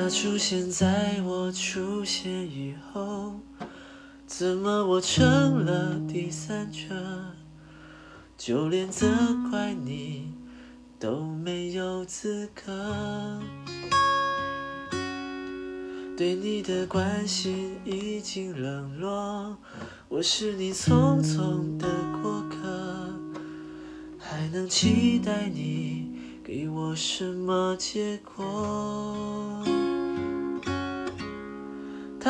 他出现在我出现以后，怎么我成了第三者？就连责怪你都没有资格。对你的关心已经冷落，我是你匆匆的过客，还能期待你给我什么结果？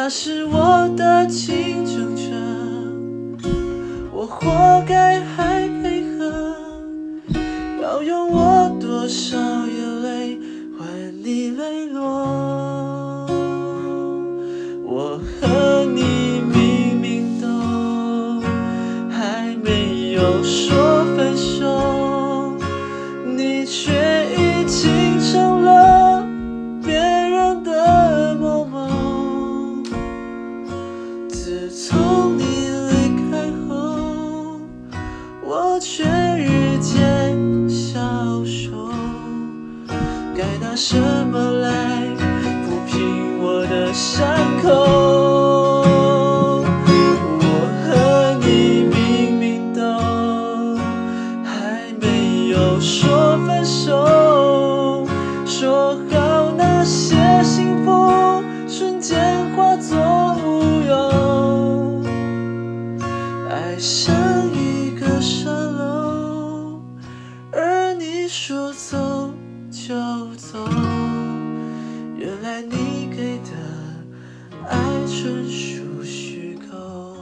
那是我的青春日渐消瘦，该拿什么来抚平我的伤口？我和你明明都还没有说分手，说好那些幸福瞬间化作乌有，爱像就走。原来你给的爱纯属虚构。